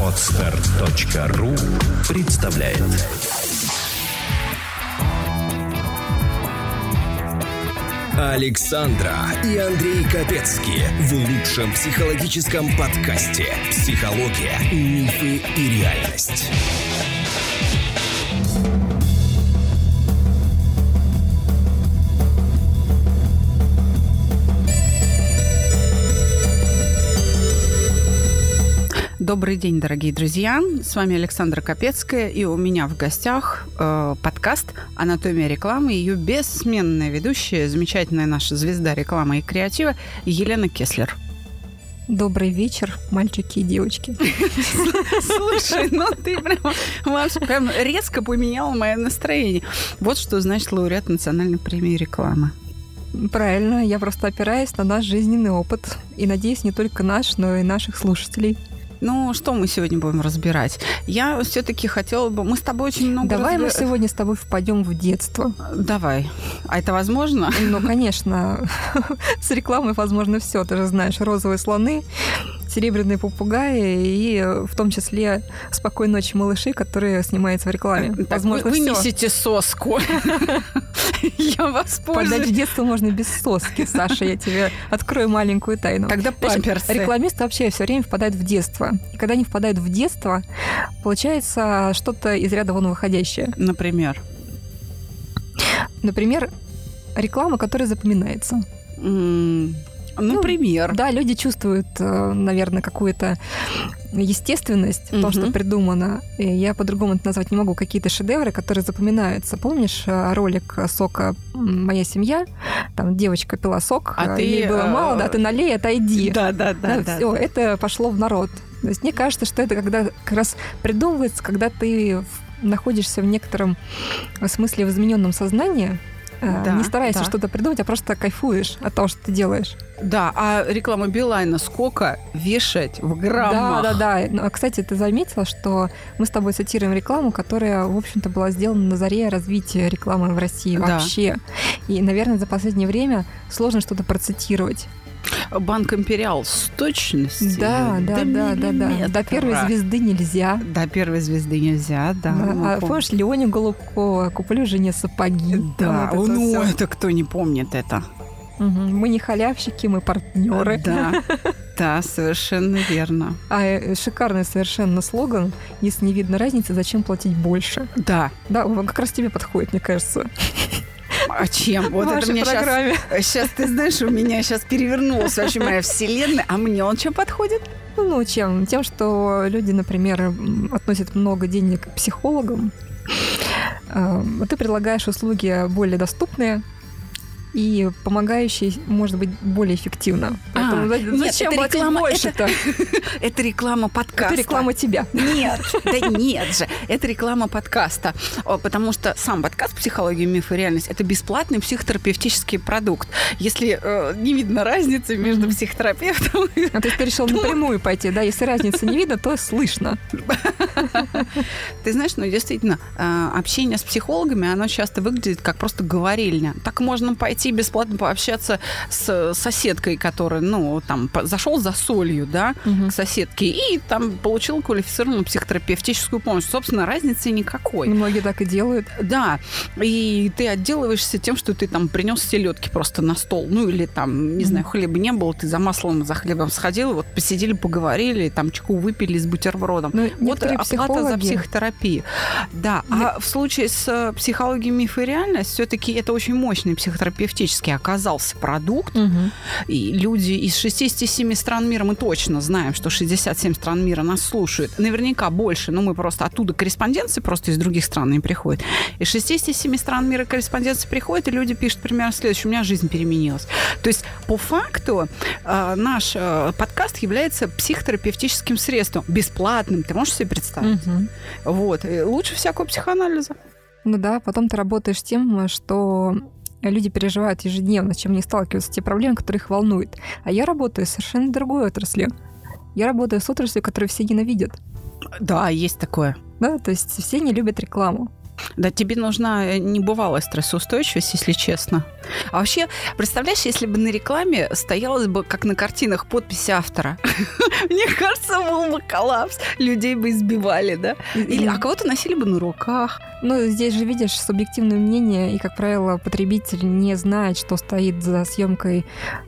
Отстар.ру представляет Александра и Андрей Капецки в лучшем психологическом подкасте «Психология, мифы и реальность». Добрый день, дорогие друзья. С вами Александра Капецкая, и у меня в гостях э, подкаст «Анатомия рекламы» и ее бессменная ведущая, замечательная наша звезда рекламы и креатива Елена Кеслер. Добрый вечер, мальчики и девочки. Слушай, ну ты прям, прям резко поменяла мое настроение. Вот что значит лауреат национальной премии рекламы. Правильно, я просто опираюсь на наш жизненный опыт. И надеюсь, не только наш, но и наших слушателей. Ну, что мы сегодня будем разбирать? Я все-таки хотела бы... Мы с тобой очень много... Давай разбира... мы сегодня с тобой впадем в детство. Давай. А это возможно? Ну, конечно. С рекламой возможно все. Ты же знаешь, розовые слоны, серебряные попугаи и в том числе «Спокойной ночи, малыши», которые снимаются в рекламе. Так Возможно, вы вынесите соску. Я вас Подать в детство можно без соски, Саша. Я тебе открою маленькую тайну. Тогда памперсы. Рекламисты вообще все время впадают в детство. И когда они впадают в детство, получается что-то из ряда вон выходящее. Например? Например, реклама, которая запоминается. Например. Ну, да, люди чувствуют, э, наверное, какую-то естественность в том, что придумано. И я по-другому это назвать не могу. Какие-то шедевры, которые запоминаются. Помнишь э, ролик сока «Моя семья»? Там девочка пила сок, а э, ты... ей было мало, да, ты налей, отойди. Да, да, да. да, все, это пошло в народ. То есть мне кажется, что это когда как раз придумывается, когда ты находишься в некотором смысле в измененном сознании, Э, да, не старайся да. что-то придумать, а просто кайфуешь от того, что ты делаешь. Да, а реклама Билайна сколько вешать в граммах? Да, да, да. Ну, а, кстати, ты заметила, что мы с тобой цитируем рекламу, которая, в общем-то, была сделана на заре развития рекламы в России да. вообще. И, наверное, за последнее время сложно что-то процитировать. Банк Империал с точностью. Да, да, да, да, да. До первой звезды нельзя. До первой звезды нельзя, да. да. Ну, а помнишь, Леоне Голубкова куплю жене сапоги. Да, вот это ну все. это кто не помнит это. Угу. Мы не халявщики, мы партнеры. Да. Да, совершенно верно. А э, шикарный совершенно слоган. Если не видно разницы, зачем платить больше? Да. Да, он как раз тебе подходит, мне кажется. А чем? Вот это мне сейчас... Сейчас, ты знаешь, у меня сейчас перевернулась вообще моя вселенная. А мне он чем подходит? Ну, чем? Тем, что люди, например, относят много денег к психологам. А ты предлагаешь услуги более доступные, и помогающий может быть более эффективно. Поэтому а, нет, зачем это реклама, больше-то? Это, это реклама подкаста. Это реклама тебя. Нет, да нет же. Это реклама подкаста. Потому что сам подкаст «Психология, миф и реальность» — это бесплатный психотерапевтический продукт. Если э, не видно разницы между психотерапевтом и... А ты решил напрямую пойти, да? Если разницы не видно, то слышно. Ты знаешь, ну действительно, э, общение с психологами, оно часто выглядит как просто говорильня. Так можно пойти пойти бесплатно пообщаться с соседкой, которая, ну, там, зашел за солью, да, угу. к соседке, и там получил квалифицированную психотерапевтическую помощь. Собственно, разницы никакой. Многие так и делают. Да. И ты отделываешься тем, что ты там принес селедки просто на стол. Ну, или там, не угу. знаю, хлеба не было, ты за маслом, за хлебом сходил, вот посидели, поговорили, там чеку выпили с бутербродом. Но ну, вот оплата психологи... за психотерапию. Да. А в случае с э, психологией миф и реальность все-таки это очень мощный психотерапевт терапевтически оказался продукт, угу. и люди из 67 стран мира, мы точно знаем, что 67 стран мира нас слушают, наверняка больше, но мы просто оттуда корреспонденции просто из других стран не приходят. Из 67 стран мира корреспонденции приходят, и люди пишут примерно следующее, у меня жизнь переменилась. То есть по факту э, наш э, подкаст является психотерапевтическим средством, бесплатным, ты можешь себе представить? Угу. Вот. И лучше всякого психоанализа. Ну да, потом ты работаешь тем, что люди переживают ежедневно, с чем они сталкиваются, те проблемы, которые их волнуют. А я работаю в совершенно другой отрасли. Я работаю с отраслью, которую все ненавидят. Да, есть такое. Да, то есть все не любят рекламу. Да, тебе нужна э, небывалая стрессоустойчивость, если честно. А вообще, представляешь, если бы на рекламе стоялось бы, как на картинах, подпись автора. Мне кажется, был бы коллапс. Людей бы избивали, да? Или, а кого-то носили бы на руках. Ну, здесь же видишь субъективное мнение, и, как правило, потребитель не знает, что стоит за съемкой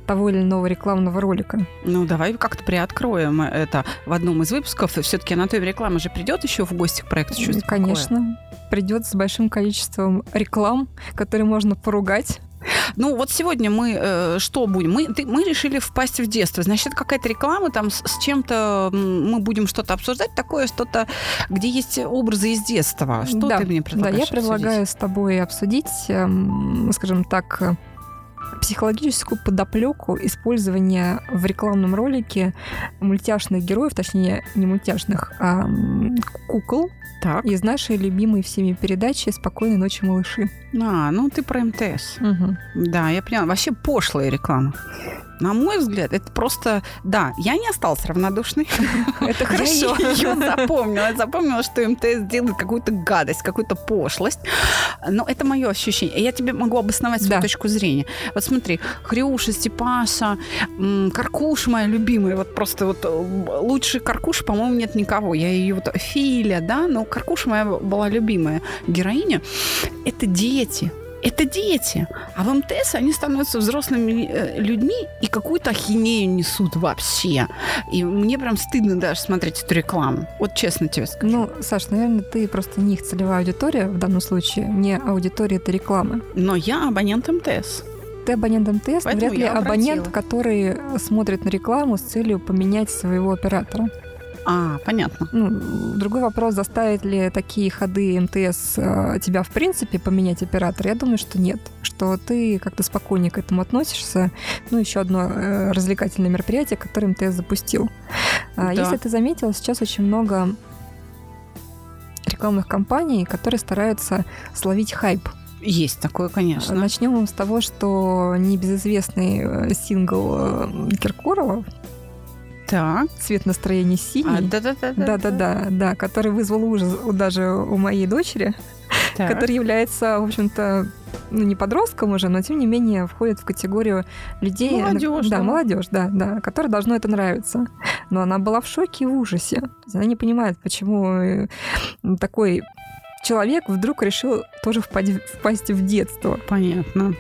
того или иного рекламного ролика. Ну, давай как-то приоткроем это в одном из выпусков. Все-таки Анатолий реклама же придет еще в гости к проекту «Чувство Конечно. Придет с большим количеством реклам, которые можно поругать. Ну, вот сегодня мы э, что будем? Мы, ты, мы решили впасть в детство. Значит, какая-то реклама там с, с чем-то мы будем что-то обсуждать, такое что-то, где есть образы из детства. Что да, ты мне предлагаешь? Да, я предлагаю обсудить? с тобой обсудить, э, скажем так, психологическую подоплеку использования в рекламном ролике мультяшных героев, точнее, не мультяшных, а кукол так. из нашей любимой всеми передачи «Спокойной ночи, малыши». А, ну ты про МТС. Угу. Да, я поняла. Вообще пошлая реклама. На мой взгляд, это просто... Да, я не осталась равнодушной. Это хорошо. Я ее запомнила. Я запомнила, что МТС делает какую-то гадость, какую-то пошлость. Но это мое ощущение. Я тебе могу обосновать свою точку зрения. Вот смотри, Хрюша, Степаша, Каркуша моя любимая. Вот просто вот э, лучше Каркуша, по-моему, нет никого. Я ее вот... Филя, да, но Каркуша моя была любимая героиня. Это дети это дети. А в МТС они становятся взрослыми э, людьми и какую-то ахинею несут вообще. И мне прям стыдно даже смотреть эту рекламу. Вот честно тебе скажу. Ну, Саш, наверное, ты просто не их целевая аудитория в данном случае, не аудитория этой рекламы. Но я абонент МТС ты абонент МТС, но вряд ли абонент, который смотрит на рекламу с целью поменять своего оператора. А, понятно. Ну, другой вопрос, заставит ли такие ходы МТС э, тебя, в принципе, поменять оператор? Я думаю, что нет. Что ты как-то спокойнее к этому относишься. Ну, еще одно э, развлекательное мероприятие, которое МТС запустил. А, да. Если ты заметил, сейчас очень много рекламных кампаний, которые стараются словить хайп. Есть такое, конечно. Начнем с того, что небезызвестный э, сингл Киркорова так. Цвет настроения синий. А, да-да-да. Да-да-да, да, который вызвал ужас даже у моей дочери, так. который является, в общем-то, ну, не подростком уже, но тем не менее входит в категорию людей... Молодежь. Да, да, молодежь, да, да, которой должно это нравиться. Но она была в шоке и в ужасе. Она не понимает, почему э, такой человек вдруг решил тоже впасть, впасть в детство. Понятно.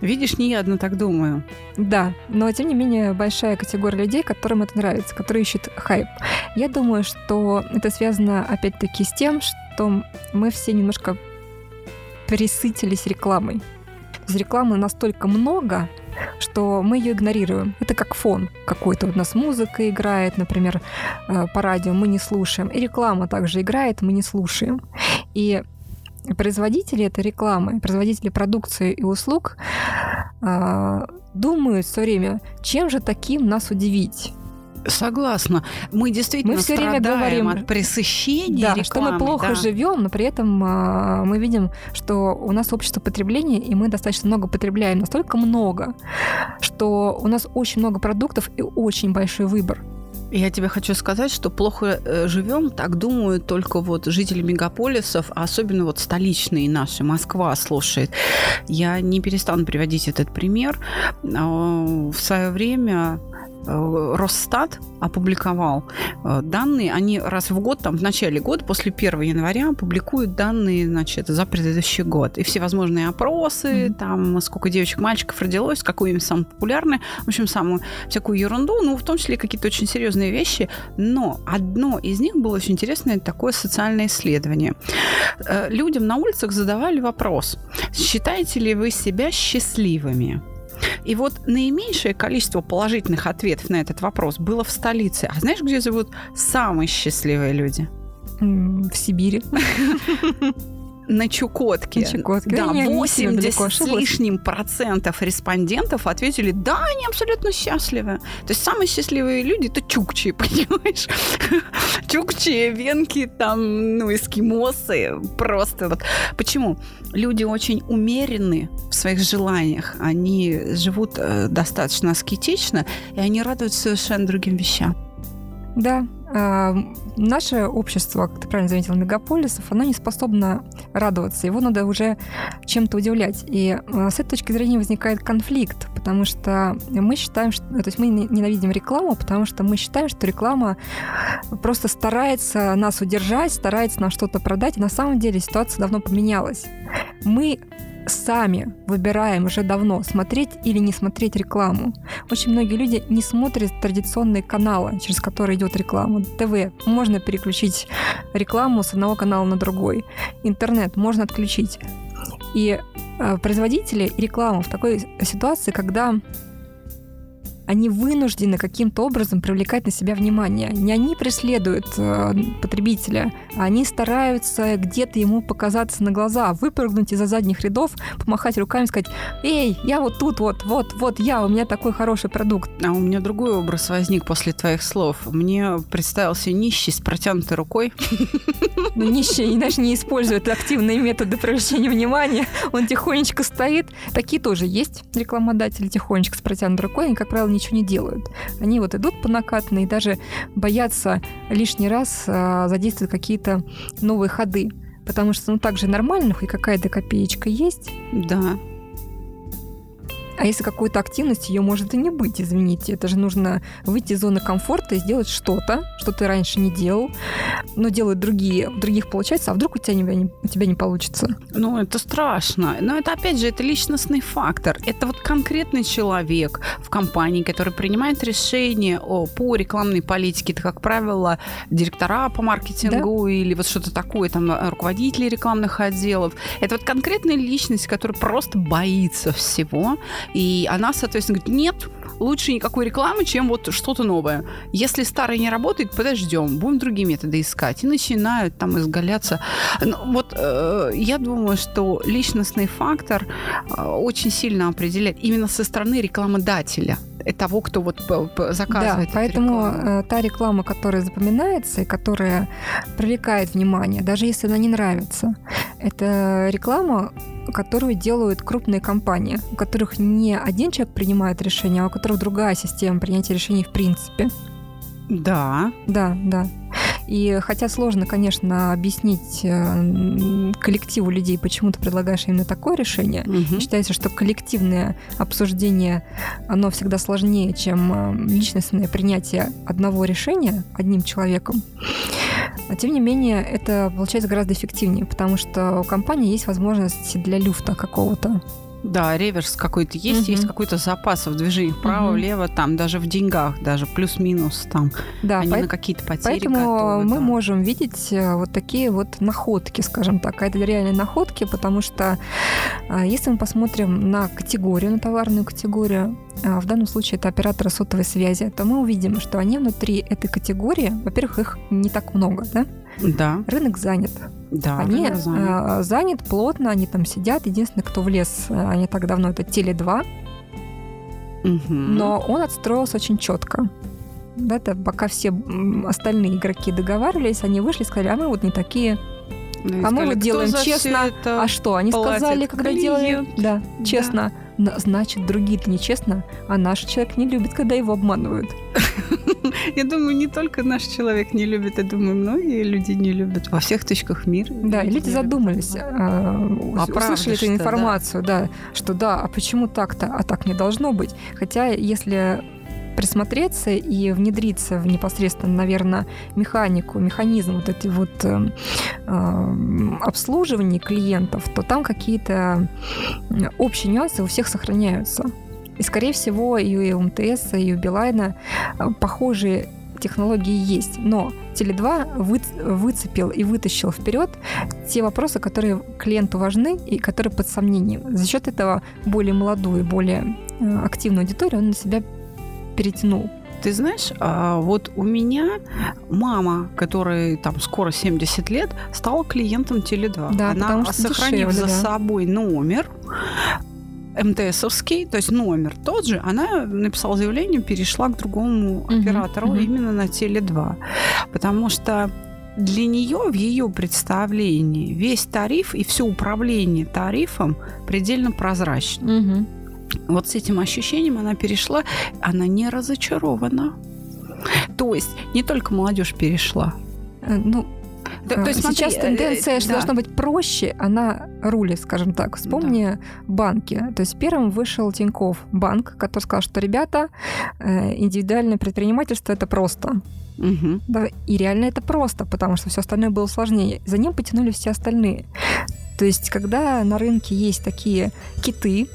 Видишь, не я одна так думаю. Да, но тем не менее большая категория людей, которым это нравится, которые ищут хайп. Я думаю, что это связано опять-таки с тем, что мы все немножко присытились рекламой. То рекламы настолько много, что мы ее игнорируем. Это как фон какой-то. У нас музыка играет, например, э, по радио, мы не слушаем. И реклама также играет, мы не слушаем. И производители этой рекламы, производители продукции и услуг э, думают все время, чем же таким нас удивить. Согласна. Мы действительно мы все время говорим от пресыщения да, рекламы, что мы плохо да. живем, но при этом э, мы видим, что у нас общество потребления, и мы достаточно много потребляем, настолько много, что у нас очень много продуктов и очень большой выбор. Я тебе хочу сказать, что плохо э, живем, так думают только вот жители мегаполисов, а особенно вот столичные наши, Москва слушает. Я не перестану приводить этот пример. А, в свое время Росстат опубликовал э, данные, они раз в год, там в начале года, после 1 января, публикуют данные, значит, за предыдущий год. И всевозможные опросы, mm-hmm. там, сколько девочек, мальчиков родилось, какое имя самое популярное, в общем, самую всякую ерунду, ну, в том числе какие-то очень серьезные вещи. Но одно из них было очень интересное, такое социальное исследование. Э, людям на улицах задавали вопрос, считаете ли вы себя счастливыми? И вот наименьшее количество положительных ответов на этот вопрос было в столице. А знаешь, где живут самые счастливые люди? В Сибири. на Чукотке. На Чукотке. Да, 80 с лишним процентов респондентов ответили, да, они абсолютно счастливы. То есть самые счастливые люди это чукчи, понимаешь? Чукчи, венки, там, ну, эскимосы. Просто вот. Почему? Люди очень умеренны в своих желаниях. Они живут э, достаточно аскетично, и они радуются совершенно другим вещам. Да, э, наше общество, как ты правильно заметил, мегаполисов, оно не способно радоваться. Его надо уже чем-то удивлять. И э, с этой точки зрения возникает конфликт, потому что мы считаем, что... То есть мы ненавидим рекламу, потому что мы считаем, что реклама просто старается нас удержать, старается нам что-то продать. И на самом деле ситуация давно поменялась. Мы сами выбираем уже давно, смотреть или не смотреть рекламу. Очень многие люди не смотрят традиционные каналы, через которые идет реклама. ТВ можно переключить рекламу с одного канала на другой. Интернет можно отключить. И э, производители рекламы в такой ситуации, когда они вынуждены каким-то образом привлекать на себя внимание. Не они преследуют э, потребителя, а они стараются где-то ему показаться на глаза, выпрыгнуть из-за задних рядов, помахать руками, сказать, эй, я вот тут, вот, вот, вот я, у меня такой хороший продукт. А у меня другой образ возник после твоих слов. Мне представился нищий с протянутой рукой. Ну, нищий, даже не использует активные методы привлечения внимания. Он тихонечко стоит. Такие тоже есть рекламодатели тихонечко с протянутой рукой. Они, как правило, не ничего не делают. Они вот идут по накатанной и даже боятся лишний раз а, задействовать какие-то новые ходы. Потому что, ну, также нормально, хоть какая-то копеечка есть. Да. А если какой-то активности, ее может и не быть, извините. Это же нужно выйти из зоны комфорта и сделать что-то, что ты раньше не делал, но делают другие, у других получается, а вдруг у тебя не, у тебя не получится? Ну, это страшно. Но это, опять же, это личностный фактор. Это вот конкретный человек в компании, который принимает решения о, по рекламной политике. Это, как правило, директора по маркетингу да? или вот что-то такое, там, руководители рекламных отделов. Это вот конкретная личность, которая просто боится всего и она, соответственно, говорит, нет, лучше никакой рекламы, чем вот что-то новое. Если старое не работает, подождем, будем другие методы искать. И начинают там изгаляться. Ну, вот э, я думаю, что личностный фактор э, очень сильно определяет именно со стороны рекламодателя того, кто вот заказывает. Да, поэтому рекламу. Э, та реклама, которая запоминается и которая привлекает внимание, даже если она не нравится, это реклама, которую делают крупные компании, у которых не один человек принимает решение, а у которых другая система принятия решений в принципе. Да. Да, да. И хотя сложно, конечно, объяснить э, коллективу людей, почему ты предлагаешь именно такое решение, угу. считается, что коллективное обсуждение, оно всегда сложнее, чем э, личностное принятие одного решения одним человеком. А тем не менее, это получается гораздо эффективнее, потому что у компании есть возможность для люфта какого-то. Да, реверс какой-то есть, угу. есть какой-то запас в движении вправо, угу. влево, там даже в деньгах, даже плюс-минус там. Да, они по... на какие-то потери Поэтому готовы, мы да. можем видеть э, вот такие вот находки, скажем так. А это реальные находки, потому что э, если мы посмотрим на категорию, на товарную категорию, э, в данном случае это операторы сотовой связи, то мы увидим, что они внутри этой категории, во-первых, их не так много, да? Да. Рынок занят. Да, они занят. занят плотно, они там сидят. Единственное, кто влез а, не так давно, это Теле2. Угу. Но он отстроился очень четко. Да, это пока все остальные игроки договаривались, они вышли и сказали, а мы вот не такие. Ну, а мы вот делаем честно. А что? Они сказали, когда клиент. делали. Да, честно. Да значит, другие-то нечестно, а наш человек не любит, когда его обманывают. Я думаю, не только наш человек не любит, я думаю, многие люди не любят во всех точках мира. Да, люди, люди задумались, а, а услышали эту информацию, да. да, что да, а почему так-то, а так не должно быть. Хотя, если присмотреться и внедриться в непосредственно, наверное, механику, механизм вот эти вот э, э, обслуживания клиентов, то там какие-то общие нюансы у всех сохраняются. И, скорее всего, и у МТС, и у Билайна э, похожие технологии есть, но Теле2 вы, выцепил и вытащил вперед те вопросы, которые клиенту важны и которые под сомнением. За счет этого более молодую, более э, активную аудиторию он на себя перетянул. Ты знаешь, а, вот у меня мама, которой там скоро 70 лет, стала клиентом Теле2. Да, Она, что сохранив дешевле, за да. собой номер, МТСовский, то есть номер тот же, она написала заявление, перешла к другому uh-huh, оператору uh-huh. именно на Теле2. Потому что для нее, в ее представлении, весь тариф и все управление тарифом предельно прозрачно. Uh-huh. Вот с этим ощущением она перешла, она не разочарована. То есть не только молодежь перешла. Э, ну, то, то есть, Сейчас смотри, тенденция, э, что да. должно быть проще, она рулит, скажем так. Вспомни банки. То есть первым вышел Тиньков банк, который сказал, что, ребята, э, индивидуальное предпринимательство — это просто. Мгм. Да, и реально это просто, потому что все остальное было сложнее. За ним потянули все остальные. То есть, когда на рынке есть такие киты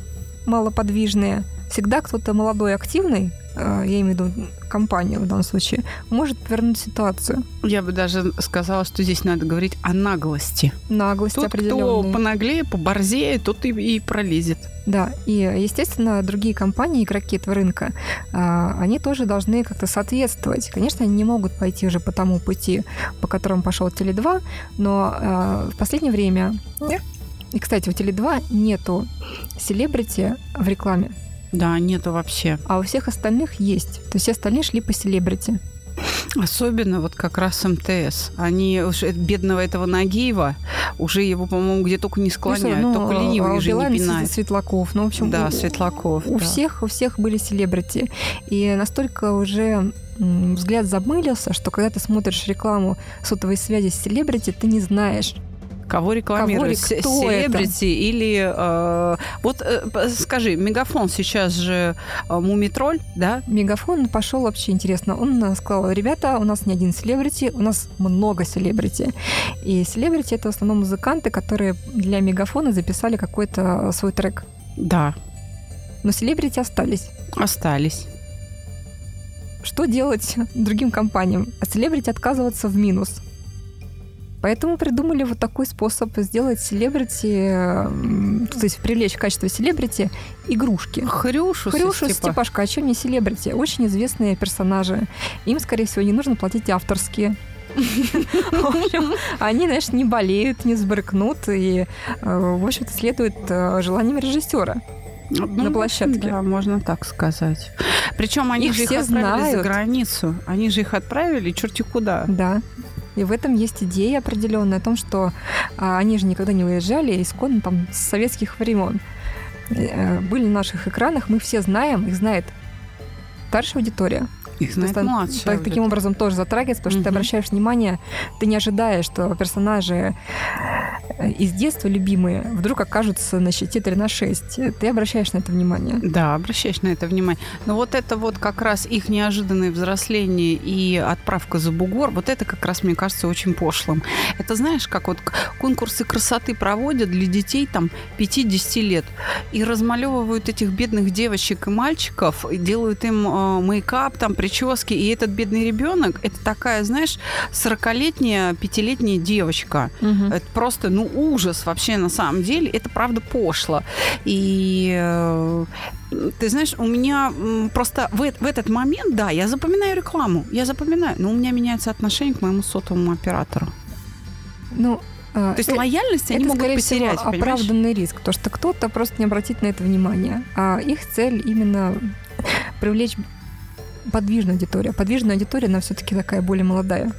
малоподвижные, всегда кто-то молодой, активный, э, я имею в виду компанию в данном случае, может повернуть ситуацию. Я бы даже сказала, что здесь надо говорить о наглости. Наглость Тот, кто понаглее, поборзее, тот и, и пролезет. Да, и, естественно, другие компании, игроки этого рынка, а, они тоже должны как-то соответствовать. Конечно, они не могут пойти уже по тому пути, по которому пошел Теле2, но а, в последнее время... И, кстати, у Теле2 нету селебрити в рекламе, Да, нету вообще. а у всех остальных есть. То есть все остальные шли по селебрити. Особенно вот как раз МТС. Они уж э, бедного этого Нагиева уже его, по-моему, где только не склоняют. Ну, только ленивый а у уже не пинает. Светлаков. Ну, в общем, Да, у- Светлаков. У да. всех, у всех были селебрити. И настолько уже взгляд замылился, что когда ты смотришь рекламу сотовой связи с селебрити, ты не знаешь. Кого рекламируют? Кого кто Селебрити или... э, вот э, скажи, Мегафон сейчас же э, Мумитроль, да? Мегафон пошел вообще интересно. Он э, сказал, ребята, у нас не один селебрити, у нас много селебрити. И селебрити это в основном музыканты, которые для Мегафона записали какой-то свой трек. Да, Но селебрити остались. остались. Что делать другим компаниям? От селебрити отказываться в минус. Поэтому придумали вот такой способ сделать селебрити, м, то есть привлечь в качестве селебрити игрушки. Хрюшу, Хрюша, Степа- Степашка, а что не селебрити? Очень известные персонажи. Им, скорее всего, не нужно платить авторские. В общем, они, знаешь, не болеют, не сбрыкнут и, э, в общем-то, следуют э, желаниям режиссера. Ну, на площадке. Да, можно так сказать. Причем они Их же их отправили за знают. границу. Они же их отправили черти куда. Да. И в этом есть идея определенная о том, что а, они же никогда не уезжали исконно там с советских времен. Э, Были на наших экранах, мы все знаем, их знает старшая аудитория. Их знает То младшая так- таким образом тоже затрагивается, потому что ты обращаешь внимание, ты не ожидаешь, что персонажи из детства любимые вдруг окажутся на щите 3 на 6. Ты обращаешь на это внимание. Да, обращаешь на это внимание. Но вот это вот как раз их неожиданное взросление и отправка за бугор, вот это как раз, мне кажется, очень пошлым. Это знаешь, как вот конкурсы красоты проводят для детей там 5-10 лет и размалевывают этих бедных девочек и мальчиков, и делают им э, мейкап, там прически, и этот бедный ребенок, это такая, знаешь, 40-летняя, 5-летняя девочка. Это просто, ну, ужас вообще на самом деле. Это правда пошло. И э, ты знаешь, у меня просто в, в этот момент, да, я запоминаю рекламу, я запоминаю, но у меня меняется отношение к моему сотовому оператору. Ну, э, То есть э, лояльность они это, могут скорее потерять, всего, понимаешь? оправданный риск, потому что кто-то просто не обратит на это внимание. А их цель именно привлечь подвижную аудиторию. А Подвижная аудитория, она все-таки такая более молодая.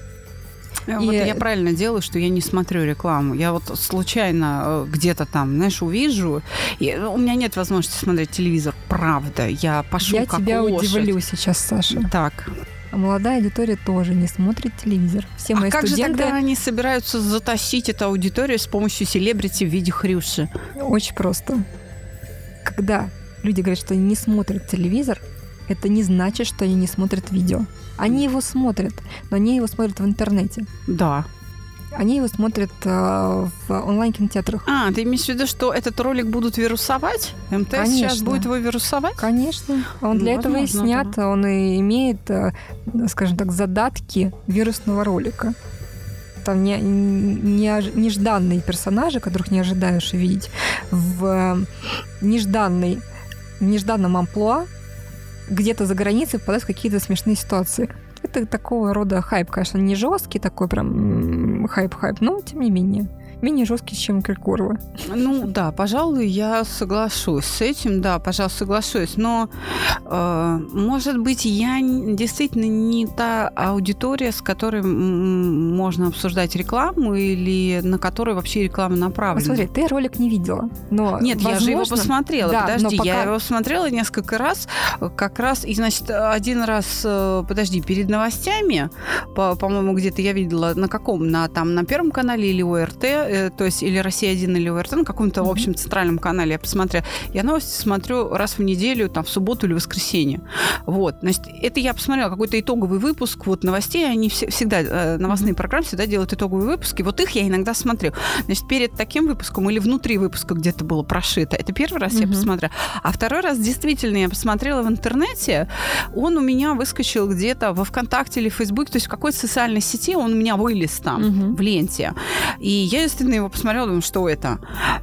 Э, Вот И- я правильно делаю, что я не смотрю рекламу. Я вот случайно э, где-то там, знаешь, увижу. И э, у меня нет возможности смотреть телевизор. Правда. Я пошу Я как тебя лошадь. удивлю сейчас, Саша. Так. А молодая аудитория тоже не смотрит телевизор. Все мои а как же тогда они собираются затащить эту аудиторию с помощью селебрити в виде хрюши? очень просто. Когда люди говорят, что они не смотрят телевизор, это не значит, что они не смотрят видео. Они его смотрят, но они его смотрят в интернете. Да. Они его смотрят э, в онлайн-кинотеатрах. А, ты имеешь в виду, что этот ролик будут вирусовать? МТС сейчас Конечно. будет его вирусовать? Конечно, он Ну, для этого и возможно, снят, он и имеет, э, скажем так, задатки вирусного ролика. Там не, не, нежданные персонажи, которых не ожидаешь увидеть, в э, нежданной, в нежданном амплуа где-то за границей попадают в какие-то смешные ситуации. Это такого рода хайп, конечно, не жесткий такой прям хайп-хайп, но тем не менее. Менее жесткий, чем Киркорова. Ну да, пожалуй, я соглашусь с этим, да, пожалуй, соглашусь. Но, э, может быть, я действительно не та аудитория, с которой можно обсуждать рекламу или на которой вообще реклама направлена. Посмотри, ты ролик не видела, но Нет, возможно... я же его посмотрела. Да, подожди, пока... я его смотрела несколько раз, как раз, и, значит, один раз, э, подожди, перед новостями, по- по-моему, где-то я видела, на каком, на там на Первом канале или ОРТ, то есть или Россия-1 или ОРТ, на каком-то, mm-hmm. в общем, центральном канале я посмотрела. Я новости смотрю раз в неделю, там, в субботу или воскресенье. Вот, значит, это я посмотрела какой-то итоговый выпуск вот новостей, они все, всегда, э, новостные mm-hmm. программы всегда делают итоговые выпуски, вот их я иногда смотрю. Значит, перед таким выпуском или внутри выпуска где-то было прошито, это первый раз mm-hmm. я посмотрела. А второй раз действительно я посмотрела в интернете, он у меня выскочил где-то во ВКонтакте или в Фейсбуке, то есть в какой-то социальной сети он у меня вылез там, mm-hmm. в ленте. И я, естественно, его посмотрела, думаю, что это?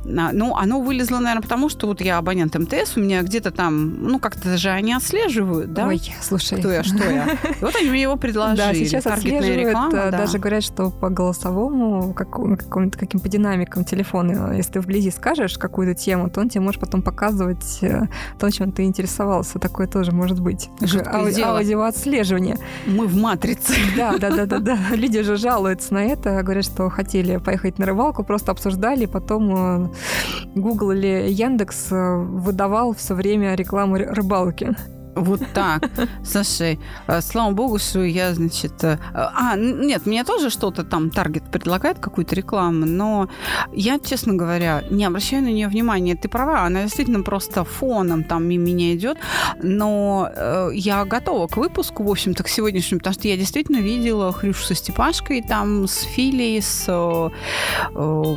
А, ну, оно вылезло, наверное, потому что вот я абонент МТС, у меня где-то там, ну, как-то же они отслеживают, да? Ой, слушай. Кто я, что я? Вот они мне его предложили. Да, сейчас отслеживают, реклама, да. даже говорят, что по голосовому, как, каким-то каким по динамикам телефона, если ты вблизи скажешь какую-то тему, то он тебе может потом показывать э, то, чем ты интересовался. Такое тоже может быть. Ауди- аудиоотслеживание. Мы в матрице. Да, да, да, да, да. Люди же жалуются на это, говорят, что хотели поехать на рыбалку, просто обсуждали, потом э, Google или Яндекс э, выдавал все время рекламу рыбалки. Вот так. Слушай, э, слава богу, что я, значит... Э, а, нет, мне тоже что-то там Таргет предлагает, какую-то рекламу, но я, честно говоря, не обращаю на нее внимания. Ты права, она действительно просто фоном там мимо меня идет, но э, я готова к выпуску, в общем-то, к сегодняшнему, потому что я действительно видела Хрюшу со Степашкой, там, с Филей, с,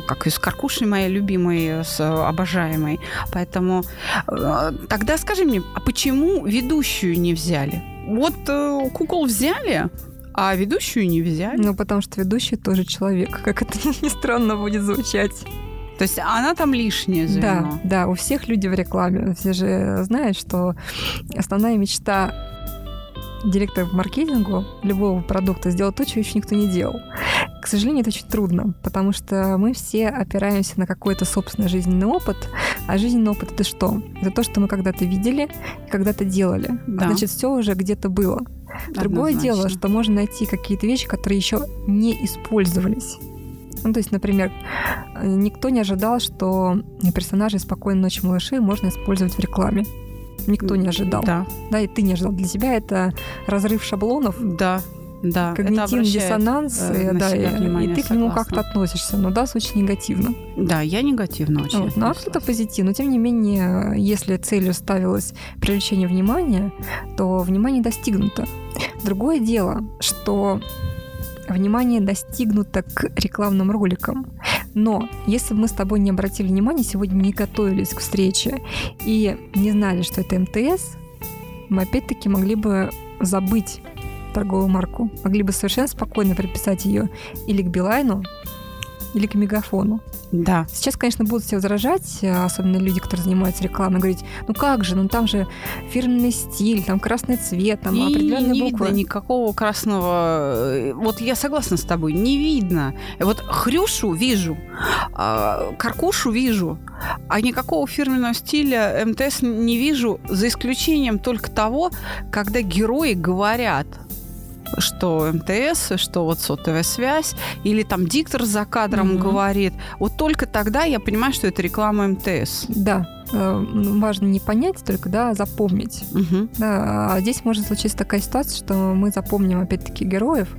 как с Каркушей моей любимой, с обожаемой. Поэтому тогда скажи мне, а почему вид ведущую не взяли. Вот э, кукол взяли, а ведущую не взяли. Ну, потому что ведущий тоже человек, как это ни странно будет звучать. То есть она там лишняя звено. Да, да, у всех люди в рекламе. Все же знают, что основная мечта директора по маркетингу любого продукта сделать то, чего еще никто не делал. К сожалению, это очень трудно, потому что мы все опираемся на какой-то собственный жизненный опыт, а жизненный опыт это что? Это то, что мы когда-то видели, когда-то делали. Да. А значит, все уже где-то было. Другое Однозначно. дело, что можно найти какие-то вещи, которые еще не использовались. Ну, то есть, например, никто не ожидал, что персонажей «Спокойной ночи, малыши» можно использовать в рекламе никто не ожидал. Да. Да, и ты не ожидал. Для тебя это разрыв шаблонов. Да. Да, когнитивный диссонанс, э, да, и, и ты к нему как-то относишься, но да, очень негативно. Да, я негативно очень. Вот, ну, а кто-то позитивно. Но тем не менее, если целью ставилось привлечение внимания, то внимание достигнуто. Другое дело, что внимание достигнуто к рекламным роликам. Но если бы мы с тобой не обратили внимания, сегодня не готовились к встрече и не знали, что это МТС, мы опять-таки могли бы забыть торговую марку. Могли бы совершенно спокойно приписать ее или к Билайну, или к мегафону. Да. Сейчас, конечно, будут все возражать, особенно люди, которые занимаются рекламой, говорить, ну как же, ну там же фирменный стиль, там красный цвет, там и определенные не буквы. видно никакого красного... Вот я согласна с тобой, не видно. Вот Хрюшу вижу, а, Каркушу вижу, а никакого фирменного стиля МТС не вижу, за исключением только того, когда герои говорят – что МТС, что вот сотовая связь, или там диктор за кадром mm-hmm. говорит. Вот только тогда я понимаю, что это реклама МТС. Да, э, важно не понять только, да, запомнить. Угу. Да, а здесь может случиться такая ситуация, что мы запомним опять-таки героев,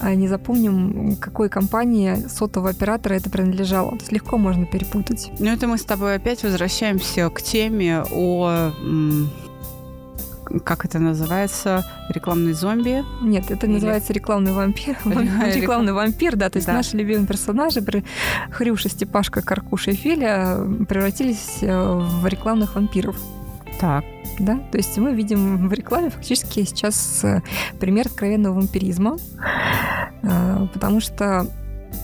а не запомним, какой компании сотового оператора это принадлежало. То есть легко можно перепутать. Ну, это мы с тобой опять возвращаемся к теме о как это называется, рекламный зомби? Нет, это Или... называется рекламный вампир. рекламный вампир, да, то есть да. наши любимые персонажи, Хрюша, Степашка, Каркуша и Филя, превратились э, в рекламных вампиров. Так. Да, то есть мы видим в рекламе фактически сейчас э, пример откровенного вампиризма, э, потому что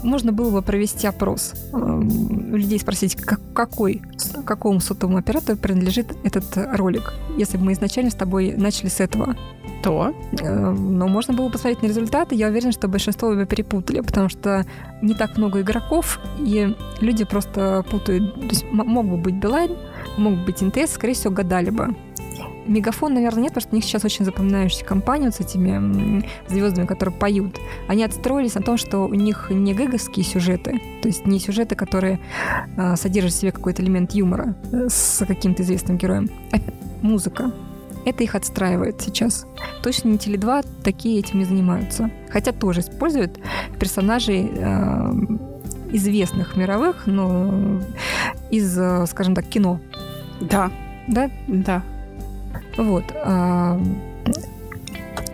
можно было бы провести опрос, эм, людей спросить, как, какой, какому сотовому оператору принадлежит этот ролик, если бы мы изначально с тобой начали с этого. То? Э, но можно было посмотреть на результаты. Я уверена, что большинство бы перепутали, потому что не так много игроков, и люди просто путают. То есть мог бы быть Билайн, мог бы быть МТС, скорее всего, гадали бы. Мегафон, наверное, нет, потому что у них сейчас очень запоминающаяся компания вот с этими звездами, которые поют. Они отстроились на том, что у них не гэговские сюжеты, то есть не сюжеты, которые э, содержат в себе какой-то элемент юмора э, с каким-то известным героем, а музыка. Это их отстраивает сейчас. Точно не Теле2 такие этим не занимаются. Хотя тоже используют персонажей э, известных мировых, но из, э, скажем так, кино. Да. Да? Да. Вот. А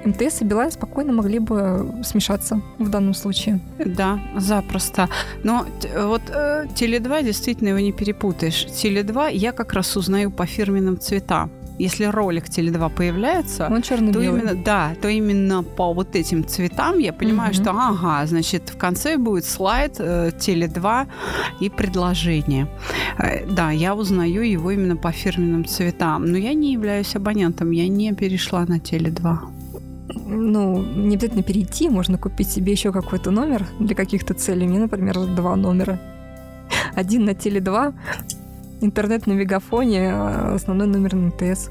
МТС и Билайн спокойно могли бы смешаться в данном случае. Да, запросто. Но вот э, Теле2 действительно его не перепутаешь. Теле2 я как раз узнаю по фирменным цветам если ролик Теле2 появляется, Он черно то именно, да, то именно по вот этим цветам я понимаю, mm-hmm. что ага, значит, в конце будет слайд э, Теле2 и предложение. Э, да, я узнаю его именно по фирменным цветам, но я не являюсь абонентом, я не перешла на Теле2 ну, не обязательно перейти, можно купить себе еще какой-то номер для каких-то целей. Мне, например, два номера. Один на Теле2, интернет на мегафоне, а основной номер МТС.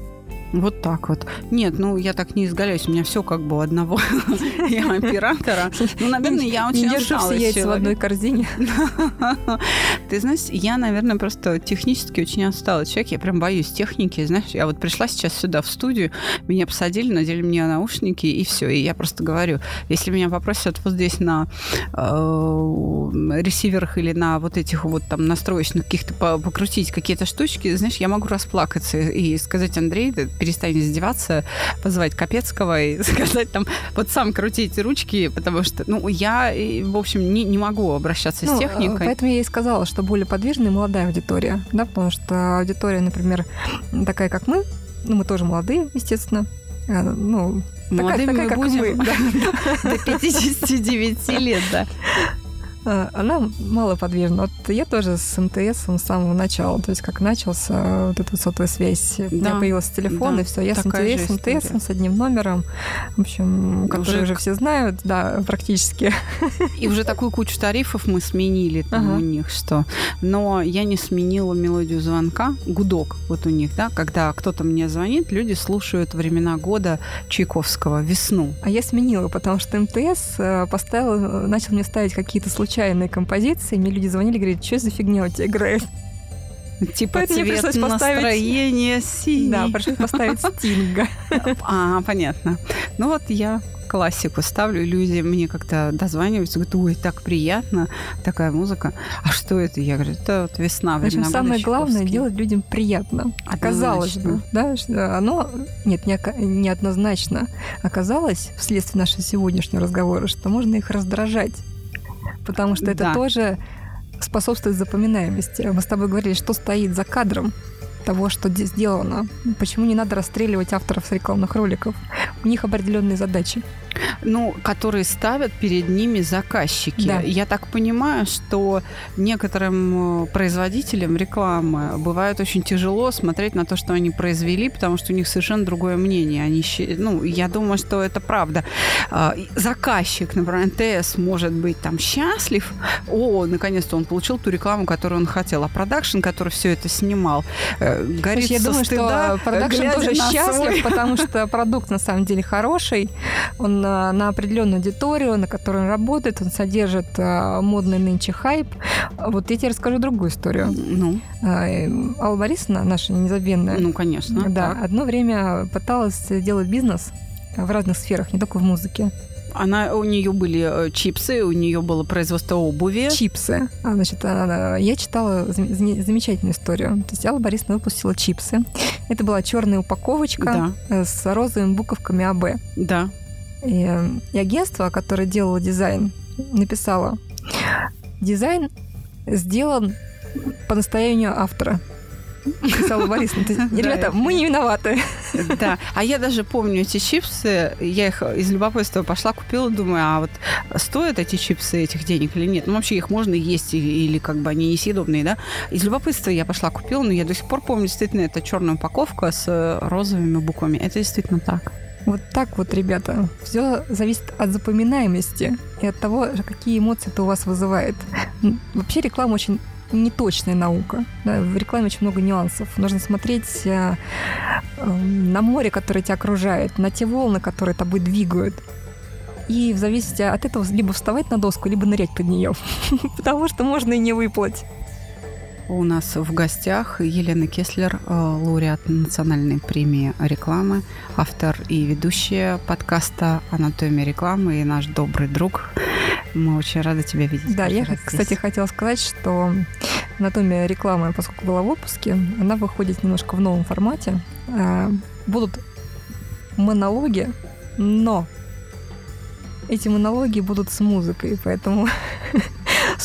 Вот так вот. Нет, ну я так не изгаляюсь, у меня все как бы у одного оператора. Ну, наверное, я очень все яйца в одной корзине. Ты знаешь, я, наверное, просто технически очень отсталый человек. Я прям боюсь техники. Знаешь, я вот пришла сейчас сюда в студию, меня посадили, надели мне наушники, и все. И я просто говорю, если меня попросят вот здесь на э, ресиверах или на вот этих вот там настроечных каких-то покрутить какие-то штучки, знаешь, я могу расплакаться и сказать, Андрей, перестань издеваться, позвать Капецкого и сказать там, вот сам крутите ручки, потому что, ну, я, в общем, не, не могу обращаться ну, с техникой. Поэтому я и сказала, что более подвижная молодая аудитория, да, потому что аудитория, например, такая, как мы, ну, мы тоже молодые, естественно, а, ну, Молодыми такая, такая, мы будем мы, до 59 лет, да. А, она малоподвижна. Вот я тоже с МТС с самого начала, то есть как начался вот эта сотовая связь, да. у меня появился телефон, да. и все, я Такая с МТС, МТС с одним номером, в общем, который уже, уже все знают, да, практически. И уже такую кучу тарифов мы сменили там ага. у них, что... Но я не сменила мелодию звонка, гудок вот у них, да, когда кто-то мне звонит, люди слушают времена года Чайковского, весну. А я сменила, потому что МТС э, поставил, начал мне ставить какие-то случаи случайные композиции. Мне люди звонили, говорят, что за фигня у тебя играет? Типа Поэтому цвет пришлось настроение синий. Да, пришлось поставить Стинга. А, понятно. Ну вот я классику ставлю, люди мне как-то дозваниваются, говорят, ой, так приятно, такая музыка. А что это? Я говорю, это вот весна, В общем, самое главное делать людям приятно. Оказалось бы, да, оно, нет, не, неоднозначно оказалось вследствие нашего сегодняшнего разговора, что можно их раздражать потому что это да. тоже способствует запоминаемости. Мы с тобой говорили, что стоит за кадром того, что сделано. Почему не надо расстреливать авторов рекламных роликов? У них определенные задачи ну, которые ставят перед ними заказчики. Да. Я так понимаю, что некоторым э, производителям рекламы бывает очень тяжело смотреть на то, что они произвели, потому что у них совершенно другое мнение. Они, ну, я думаю, что это правда. А, заказчик, например, НТС может быть там счастлив, о, наконец-то он получил ту рекламу, которую он хотел, а продакшн, который все это снимал, э, горит Я думаю, стыда, что продакшн тоже счастлив, свой... потому что продукт на самом деле хороший, он на определенную аудиторию, на которой он работает, он содержит э, модный нынче хайп. Вот я тебе расскажу другую историю. Ну? Э, Алла Борисовна, наша незабвенная. Ну, конечно. Да, так. одно время пыталась делать бизнес в разных сферах, не только в музыке. Она, у нее были чипсы, у нее было производство обуви. Чипсы. А, значит, она, я читала замечательную историю. То есть Алла Борисовна выпустила чипсы. Это была черная упаковочка да. с розовыми буковками АБ. Да. И, и агентство, которое делало дизайн, написало, дизайн сделан по настоянию автора. Писала Борисовна. Ребята, мы не виноваты. Да. А я даже помню эти чипсы. Я их из любопытства пошла, купила, думаю, а вот стоят эти чипсы этих денег или нет? Ну, вообще их можно есть или как бы они несъедобные, да? Из любопытства я пошла, купила, но я до сих пор помню действительно это черная упаковка с розовыми буквами. Это действительно так. Вот так вот, ребята. Все зависит от запоминаемости и от того, какие эмоции это у вас вызывает. Вообще реклама очень неточная наука. Да, в рекламе очень много нюансов. Нужно смотреть э, э, на море, которое тебя окружает, на те волны, которые тобой двигают. И в зависимости от этого либо вставать на доску, либо нырять под нее. Потому что можно и не выплыть. У нас в гостях Елена Кеслер, э, лауреат национальной премии рекламы, автор и ведущая подкаста «Анатомия рекламы» и наш добрый друг. Мы очень рады тебя видеть. Да, я, кстати, хотела сказать, что «Анатомия рекламы», поскольку была в отпуске, она выходит немножко в новом формате. Э, будут монологи, но эти монологи будут с музыкой, поэтому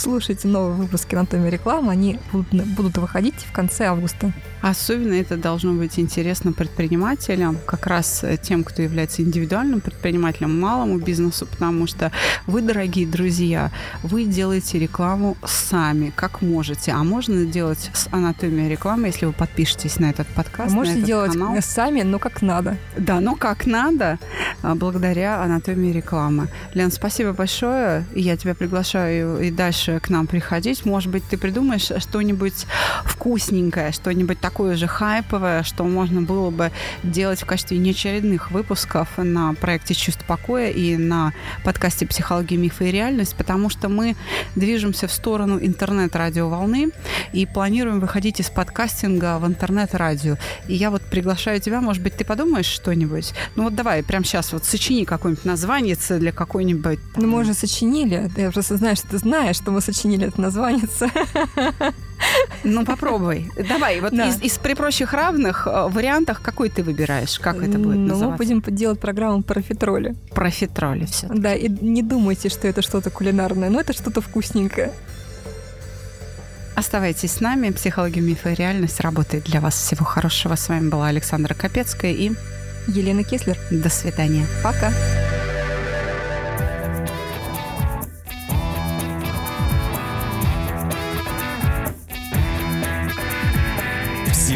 слушайте новые выпуски «Анатомии рекламы». Они будут, будут выходить в конце августа. Особенно это должно быть интересно предпринимателям, как раз тем, кто является индивидуальным предпринимателем, малому бизнесу, потому что вы, дорогие друзья, вы делаете рекламу сами, как можете. А можно делать с анатомией рекламы, если вы подпишетесь на этот подкаст. Можете этот делать канал. сами, но как надо. Да, но как надо, а, благодаря анатомии рекламы. Лен, спасибо большое. Я тебя приглашаю и дальше к нам приходить. Может быть, ты придумаешь что-нибудь вкусненькое, что-нибудь такое же хайповое, что можно было бы делать в качестве неочередных выпусков на проекте «Чувство покоя» и на подкасте «Психология, мифы и реальность», потому что мы движемся в сторону интернет-радиоволны и планируем выходить из подкастинга в интернет-радио. И я вот приглашаю тебя, может быть, ты подумаешь что-нибудь? Ну вот давай, прямо сейчас вот сочини какое-нибудь название для какой-нибудь... Ну, мы уже сочинили. Я просто знаю, что ты знаешь, что мы сочинили это название. Ну, попробуй. Давай, вот да. из, из при прочих равных э, вариантах какой ты выбираешь? Как это будет ну, называться? мы будем делать программу про профитроли. Профитроли все. Да, и не думайте, что это что-то кулинарное, но это что-то вкусненькое. Оставайтесь с нами. Психология, мифа и реальность работает для вас. Всего хорошего. С вами была Александра Капецкая и Елена Кеслер. До свидания. Пока.